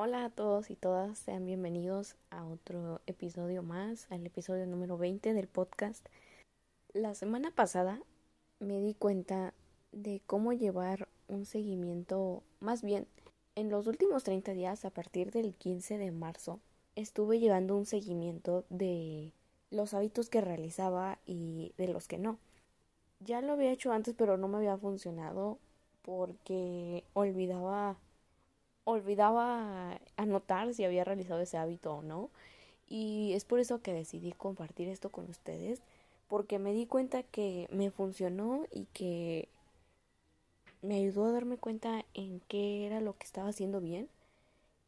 Hola a todos y todas, sean bienvenidos a otro episodio más, al episodio número 20 del podcast. La semana pasada me di cuenta de cómo llevar un seguimiento, más bien, en los últimos 30 días, a partir del 15 de marzo, estuve llevando un seguimiento de los hábitos que realizaba y de los que no. Ya lo había hecho antes, pero no me había funcionado porque olvidaba olvidaba anotar si había realizado ese hábito o no. Y es por eso que decidí compartir esto con ustedes, porque me di cuenta que me funcionó y que me ayudó a darme cuenta en qué era lo que estaba haciendo bien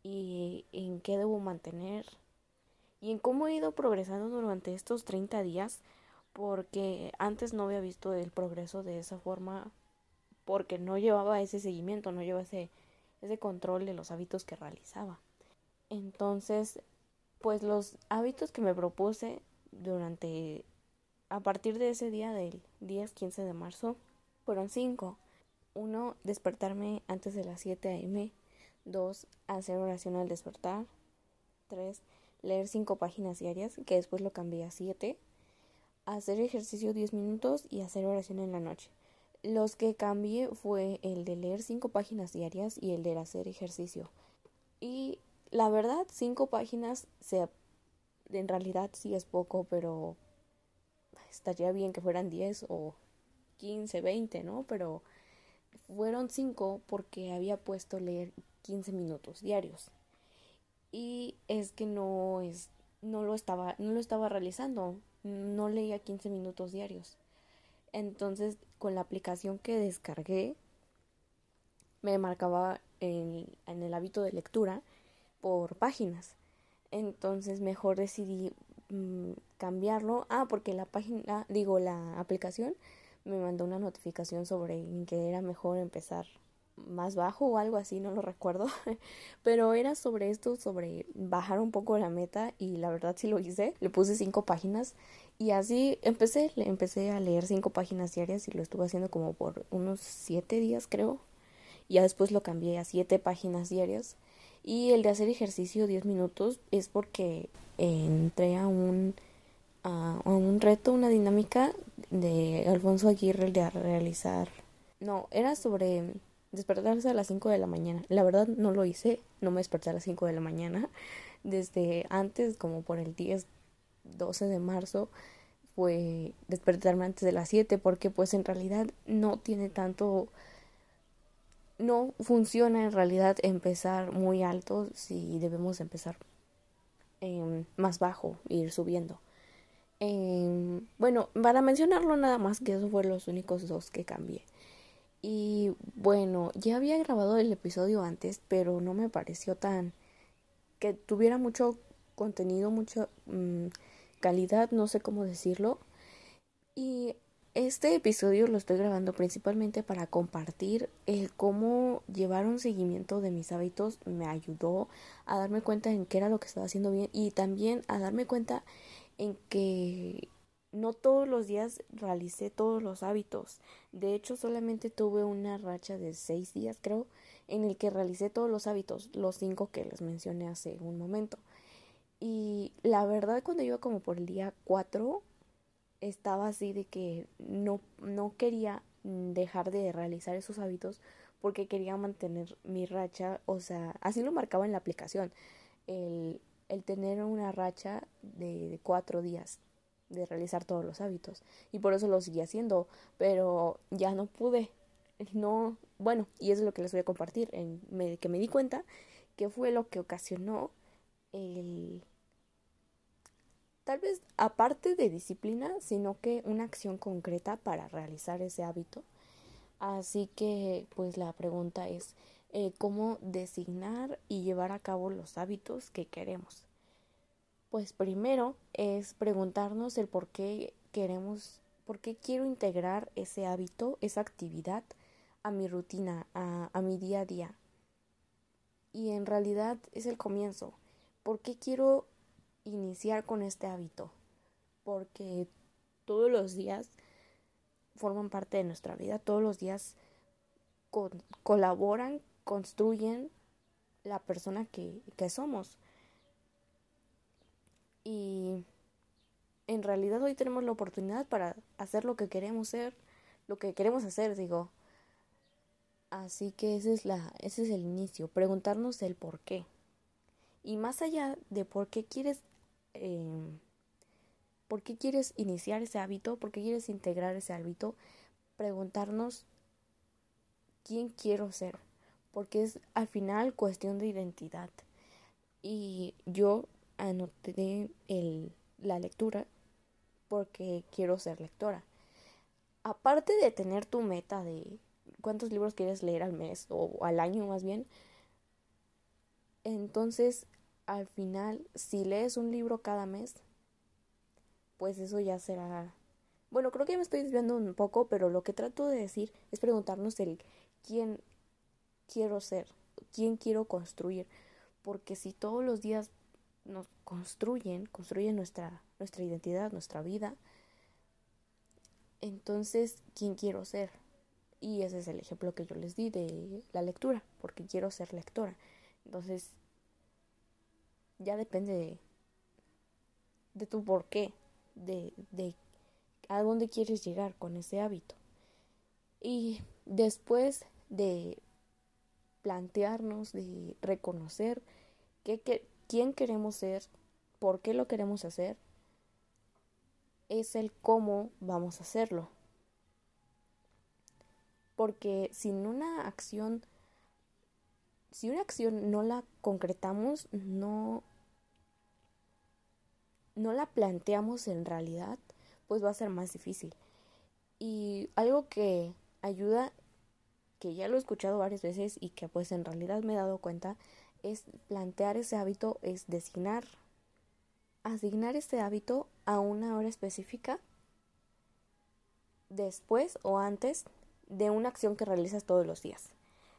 y en qué debo mantener y en cómo he ido progresando durante estos 30 días porque antes no había visto el progreso de esa forma porque no llevaba ese seguimiento, no llevaba ese ese control de los hábitos que realizaba. Entonces, pues los hábitos que me propuse durante, a partir de ese día del 10-15 de marzo, fueron cinco. Uno, despertarme antes de las 7 a.m. Dos, hacer oración al despertar. Tres, leer cinco páginas diarias, que después lo cambié a siete. Hacer ejercicio 10 minutos y hacer oración en la noche. Los que cambié fue el de leer cinco páginas diarias y el de hacer ejercicio. Y la verdad, cinco páginas se, en realidad sí es poco, pero estaría bien que fueran diez o quince, veinte, ¿no? Pero fueron cinco porque había puesto leer quince minutos diarios. Y es que no es no lo estaba no lo estaba realizando, no leía quince minutos diarios. Entonces, con la aplicación que descargué, me marcaba en, el hábito de lectura por páginas. Entonces, mejor decidí mm, cambiarlo. Ah, porque la página, digo, la aplicación me mandó una notificación sobre que era mejor empezar más bajo o algo así, no lo recuerdo, pero era sobre esto, sobre bajar un poco la meta y la verdad sí lo hice, le puse cinco páginas y así empecé, empecé a leer cinco páginas diarias y lo estuve haciendo como por unos siete días creo. Y ya después lo cambié a siete páginas diarias. Y el de hacer ejercicio diez minutos es porque entré a un, a, un reto, una dinámica de Alfonso Aguirre de realizar. No, era sobre despertarse a las cinco de la mañana. La verdad no lo hice, no me desperté a las cinco de la mañana. Desde antes, como por el 10 12 de marzo fue despertarme antes de las 7 porque pues en realidad no tiene tanto no funciona en realidad empezar muy alto si debemos empezar más bajo ir subiendo em, bueno para mencionarlo nada más que esos fueron los únicos dos que cambié y bueno ya había grabado el episodio antes pero no me pareció tan que tuviera mucho contenido mucho mm, calidad, no sé cómo decirlo. Y este episodio lo estoy grabando principalmente para compartir el cómo llevar un seguimiento de mis hábitos me ayudó a darme cuenta en qué era lo que estaba haciendo bien y también a darme cuenta en que no todos los días realicé todos los hábitos. De hecho, solamente tuve una racha de seis días, creo, en el que realicé todos los hábitos, los cinco que les mencioné hace un momento. Y la verdad cuando iba como por el día 4 estaba así de que no, no quería dejar de realizar esos hábitos porque quería mantener mi racha, o sea, así lo marcaba en la aplicación, el, el tener una racha de cuatro días de realizar todos los hábitos y por eso lo seguía haciendo, pero ya no pude, no, bueno, y eso es lo que les voy a compartir, en, me, que me di cuenta que fue lo que ocasionó el tal vez aparte de disciplina, sino que una acción concreta para realizar ese hábito. Así que, pues la pregunta es, eh, ¿cómo designar y llevar a cabo los hábitos que queremos? Pues primero es preguntarnos el por qué queremos, por qué quiero integrar ese hábito, esa actividad a mi rutina, a, mi día a día. Y en realidad es el comienzo. ¿Por qué quiero iniciar con este hábito, porque todos los días forman parte de nuestra vida, todos los días colaboran, construyen la persona que, que somos. Y en realidad hoy tenemos la oportunidad para hacer lo que queremos ser, lo que queremos hacer, digo. Así que ese es, la, ese es el inicio, preguntarnos el por qué. Y más allá de por qué quieres, eh, por qué quieres iniciar ese hábito, por qué quieres integrar ese hábito, preguntarnos quién quiero ser, porque es al final cuestión de identidad. Y yo anoté el, la lectura porque quiero ser lectora. Aparte de tener tu meta de cuántos libros quieres leer al mes o al año más bien, entonces al final si lees un libro cada mes, pues eso ya será... Bueno, creo que me estoy desviando un poco, pero lo que trato de decir es preguntarnos el quién quiero ser, quién quiero construir, porque si todos los días nos construyen, construyen nuestra, nuestra identidad, nuestra vida, entonces, ¿quién quiero ser? Y ese es el ejemplo que yo les di de la lectura, porque quiero ser lectora. Entonces, ya depende de, de tu por qué, de, de a dónde quieres llegar con ese hábito. Y después de plantearnos, de reconocer qué, qué, quién queremos ser, por qué lo queremos hacer, es el cómo vamos a hacerlo. Porque sin una acción, si una acción no la concretamos, no, no la planteamos en realidad, pues va a ser más difícil. Y algo que ayuda, que ya lo he escuchado varias veces y que pues en realidad me he dado cuenta, es plantear ese hábito, es designar, asignar ese hábito a una hora específica después o antes de una acción que realizas todos los días,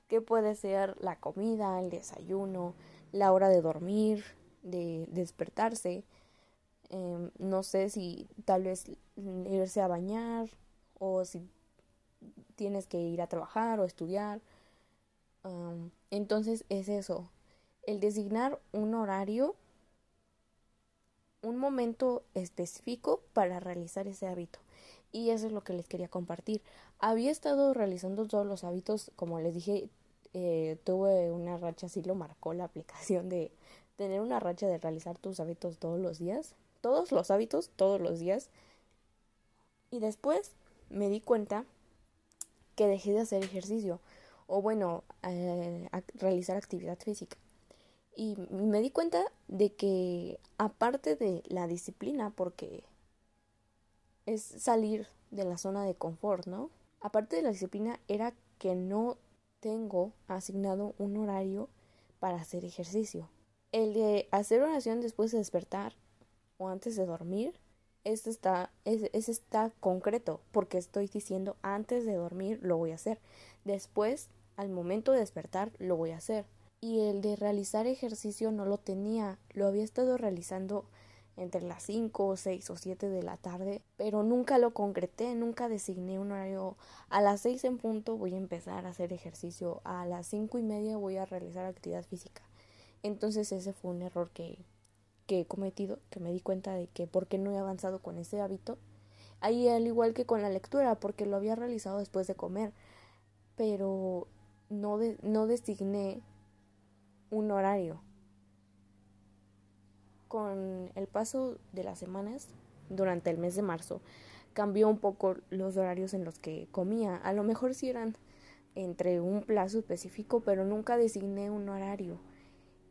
que puede ser la comida, el desayuno, la hora de dormir, de despertarse, em, no sé si tal vez irse a bañar o si tienes que ir a trabajar o estudiar. entonces es eso, el designar un horario, un momento específico para realizar ese hábito. Y eso es lo que les quería compartir. Había estado realizando todos los hábitos, como les dije, eh, tuve una racha, así lo marcó la aplicación de tener una racha de realizar tus hábitos todos los días. Todos los hábitos, todos los días. Y después me di cuenta que dejé de hacer ejercicio o bueno, eh, realizar actividad física. Y me di cuenta de que aparte de la disciplina, porque es salir de la zona de confort, ¿no? Aparte de la disciplina era que no tengo asignado un horario para hacer ejercicio. El de hacer oración después de despertar o antes de dormir, este está, ese está concreto, porque estoy diciendo antes de dormir lo voy a hacer. Después, al momento de despertar, lo voy a hacer y el de realizar ejercicio no lo tenía, lo había estado realizando entre las 5 6 o 7 de la tarde, pero nunca lo concreté, nunca designé un horario. A las 6 en punto voy a empezar a hacer ejercicio, a las cinco y media voy a realizar actividad física. Entonces ese fue un error que, que he cometido, que me di cuenta de que por qué no he avanzado con ese hábito. Ahí al igual que con la lectura, porque lo había realizado después de comer, pero no, no designé un horario. Con el paso de las semanas, durante el mes de marzo, cambió un poco los horarios en los que comía. A lo mejor sí eran entre un plazo específico, pero nunca designé un horario.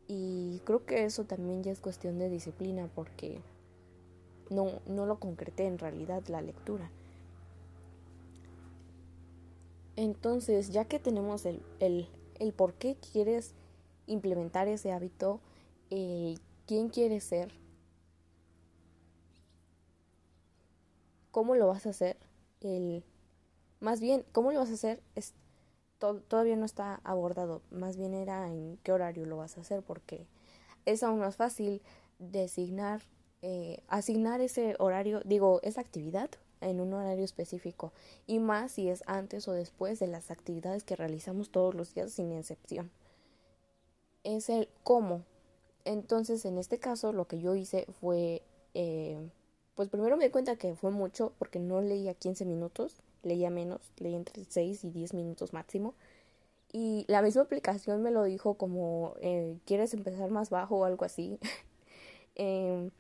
Y creo que eso también ya es cuestión de disciplina porque no, no lo concreté en realidad la lectura. Entonces, ya que tenemos el, el, el por qué quieres implementar ese hábito, eh, quién quieres ser, cómo lo vas a hacer, el, más bien, cómo lo vas a hacer es todavía no está abordado, más bien era en qué horario lo vas a hacer, porque es aún más fácil designar, eh, asignar ese horario, digo, esa actividad en un horario específico, y más si es antes o después de las actividades que realizamos todos los días sin excepción. Es el cómo. Entonces, en este caso, lo que yo hice fue, eh, pues primero me di cuenta que fue mucho porque no leía 15 minutos, leía menos, leía entre 6 y 10 minutos máximo. Y la misma aplicación me lo dijo como, eh, ¿quieres empezar más bajo o algo así? eh,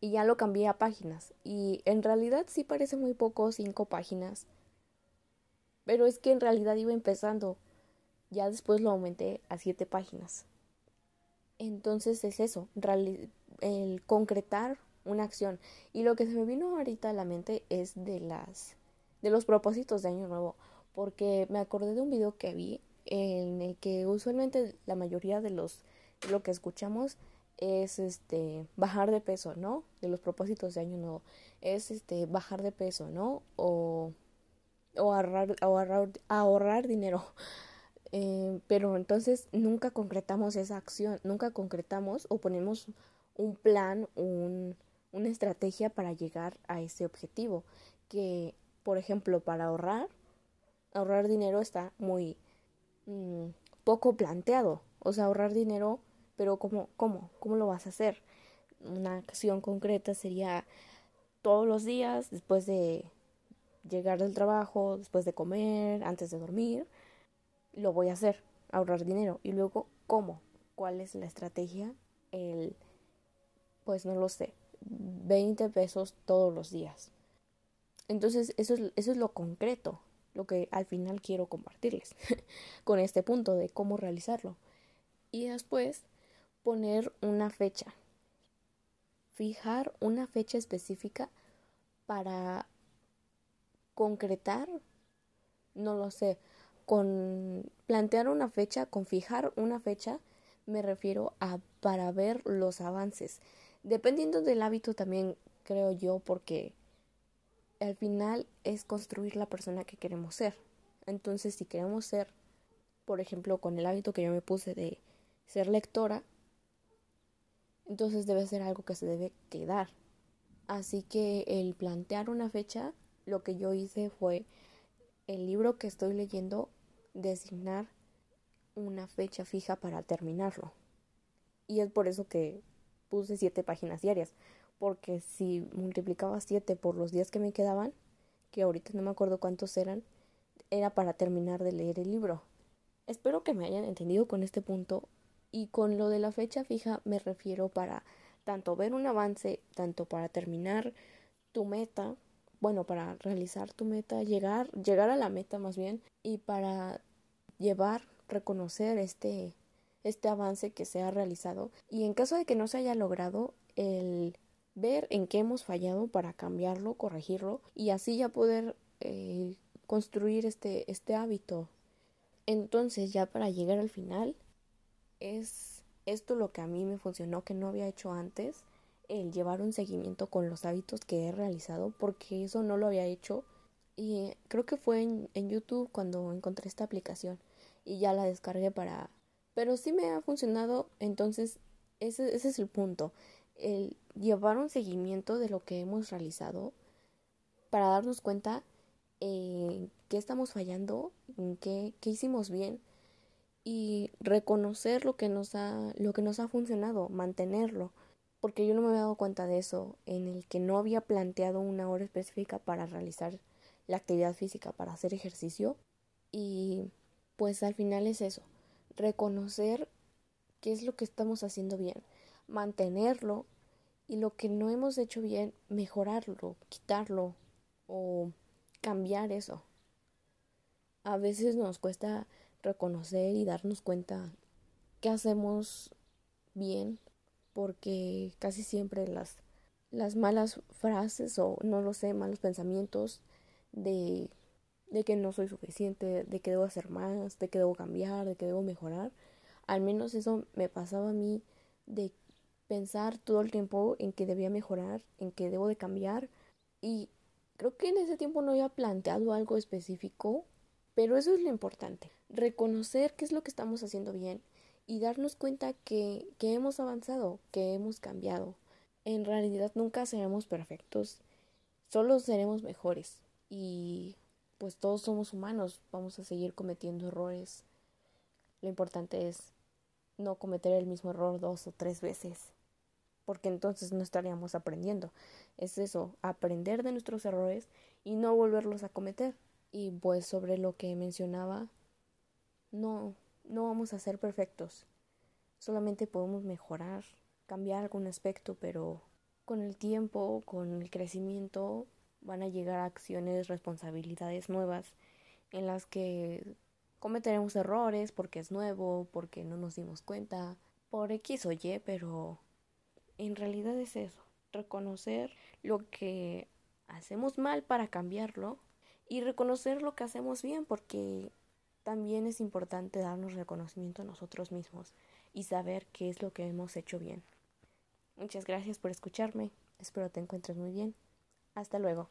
y ya lo cambié a páginas. Y en realidad sí parece muy poco, cinco páginas. Pero es que en realidad iba empezando. Ya después lo aumenté a siete páginas. Entonces es eso, el concretar una acción. Y lo que se me vino ahorita a la mente es de las de los propósitos de año nuevo porque me acordé de un video que vi en el que usualmente la mayoría de los lo que escuchamos es este bajar de peso, ¿no? De los propósitos de año nuevo es este bajar de peso, ¿no? O o ahorrar ahorrar, ahorrar dinero. Eh, pero entonces nunca concretamos esa acción, nunca concretamos o ponemos un plan, un, una estrategia para llegar a ese objetivo. Que, por ejemplo, para ahorrar, ahorrar dinero está muy mm, poco planteado. O sea, ahorrar dinero, pero ¿cómo, ¿cómo? ¿Cómo lo vas a hacer? Una acción concreta sería todos los días, después de llegar del trabajo, después de comer, antes de dormir, lo voy a hacer, ahorrar dinero. Y luego, ¿cómo? ¿Cuál es la estrategia? El, pues no lo sé, 20 pesos todos los días. Entonces, eso es, eso es lo concreto lo que al final quiero compartirles con este punto de cómo realizarlo. Y después poner una fecha. Fijar una fecha específica para concretar, no lo sé, con plantear una fecha, con fijar una fecha, me refiero a para ver los avances. Dependiendo del hábito también creo yo, porque al final es construir la persona que queremos ser. Entonces, si queremos ser, por ejemplo, con el hábito que yo me puse de ser lectora, entonces debe ser algo que se debe quedar. Así que el plantear una fecha, lo que yo hice fue el libro que estoy leyendo, designar una fecha fija para terminarlo. Y es por eso que puse siete páginas diarias, porque si multiplicaba 7 por los días que me quedaban, que ahorita no me acuerdo cuántos eran, era para terminar de leer el libro. Espero que me hayan entendido con este punto y con lo de la fecha fija me refiero para tanto ver un avance, tanto para terminar tu meta, bueno, para realizar tu meta, llegar, llegar a la meta más bien, y para llevar, reconocer este, este avance que se ha realizado. Y en caso de que no se haya logrado, el ver en qué hemos fallado para cambiarlo, corregirlo y así ya poder eh, construir este, este hábito. Entonces ya para llegar al final es esto lo que a mí me funcionó que no había hecho antes, el llevar un seguimiento con los hábitos que he realizado porque eso no lo había hecho. Y creo que fue en, en YouTube cuando encontré esta aplicación y ya la descargué para... Pero sí me ha funcionado, entonces ese, ese es el punto el llevar un seguimiento de lo que hemos realizado para darnos cuenta en qué estamos fallando, en qué, qué hicimos bien y reconocer lo que nos ha lo que nos ha funcionado, mantenerlo, porque yo no me había dado cuenta de eso, en el que no había planteado una hora específica para realizar la actividad física, para hacer ejercicio y pues al final es eso, reconocer qué es lo que estamos haciendo bien mantenerlo y lo que no hemos hecho bien, mejorarlo, quitarlo o cambiar eso. A veces nos cuesta reconocer y darnos cuenta que hacemos bien porque casi siempre las, las malas frases o no lo sé, malos pensamientos de, de que no soy suficiente, de que debo hacer más, de que debo cambiar, de que debo mejorar, al menos eso me pasaba a mí de pensar todo el tiempo en que debía mejorar, en que debo de cambiar y creo que en ese tiempo no había planteado algo específico, pero eso es lo importante, reconocer qué es lo que estamos haciendo bien y darnos cuenta que, que hemos avanzado, que hemos cambiado. En realidad nunca seremos perfectos, solo seremos mejores y pues todos somos humanos, vamos a seguir cometiendo errores. Lo importante es no cometer el mismo error dos o tres veces, porque entonces no estaríamos aprendiendo. Es eso, aprender de nuestros errores y no volverlos a cometer. Y pues sobre lo que mencionaba, no, no vamos a ser perfectos. Solamente podemos mejorar, cambiar algún aspecto, pero con el tiempo, con el crecimiento, van a llegar acciones, responsabilidades nuevas en las que cometeremos errores porque es nuevo, porque no nos dimos cuenta, por X o Y, pero en realidad es eso, reconocer lo que hacemos mal para cambiarlo y reconocer lo que hacemos bien porque también es importante darnos reconocimiento a nosotros mismos y saber qué es lo que hemos hecho bien. Muchas gracias por escucharme. Espero te encuentres muy bien. Hasta luego.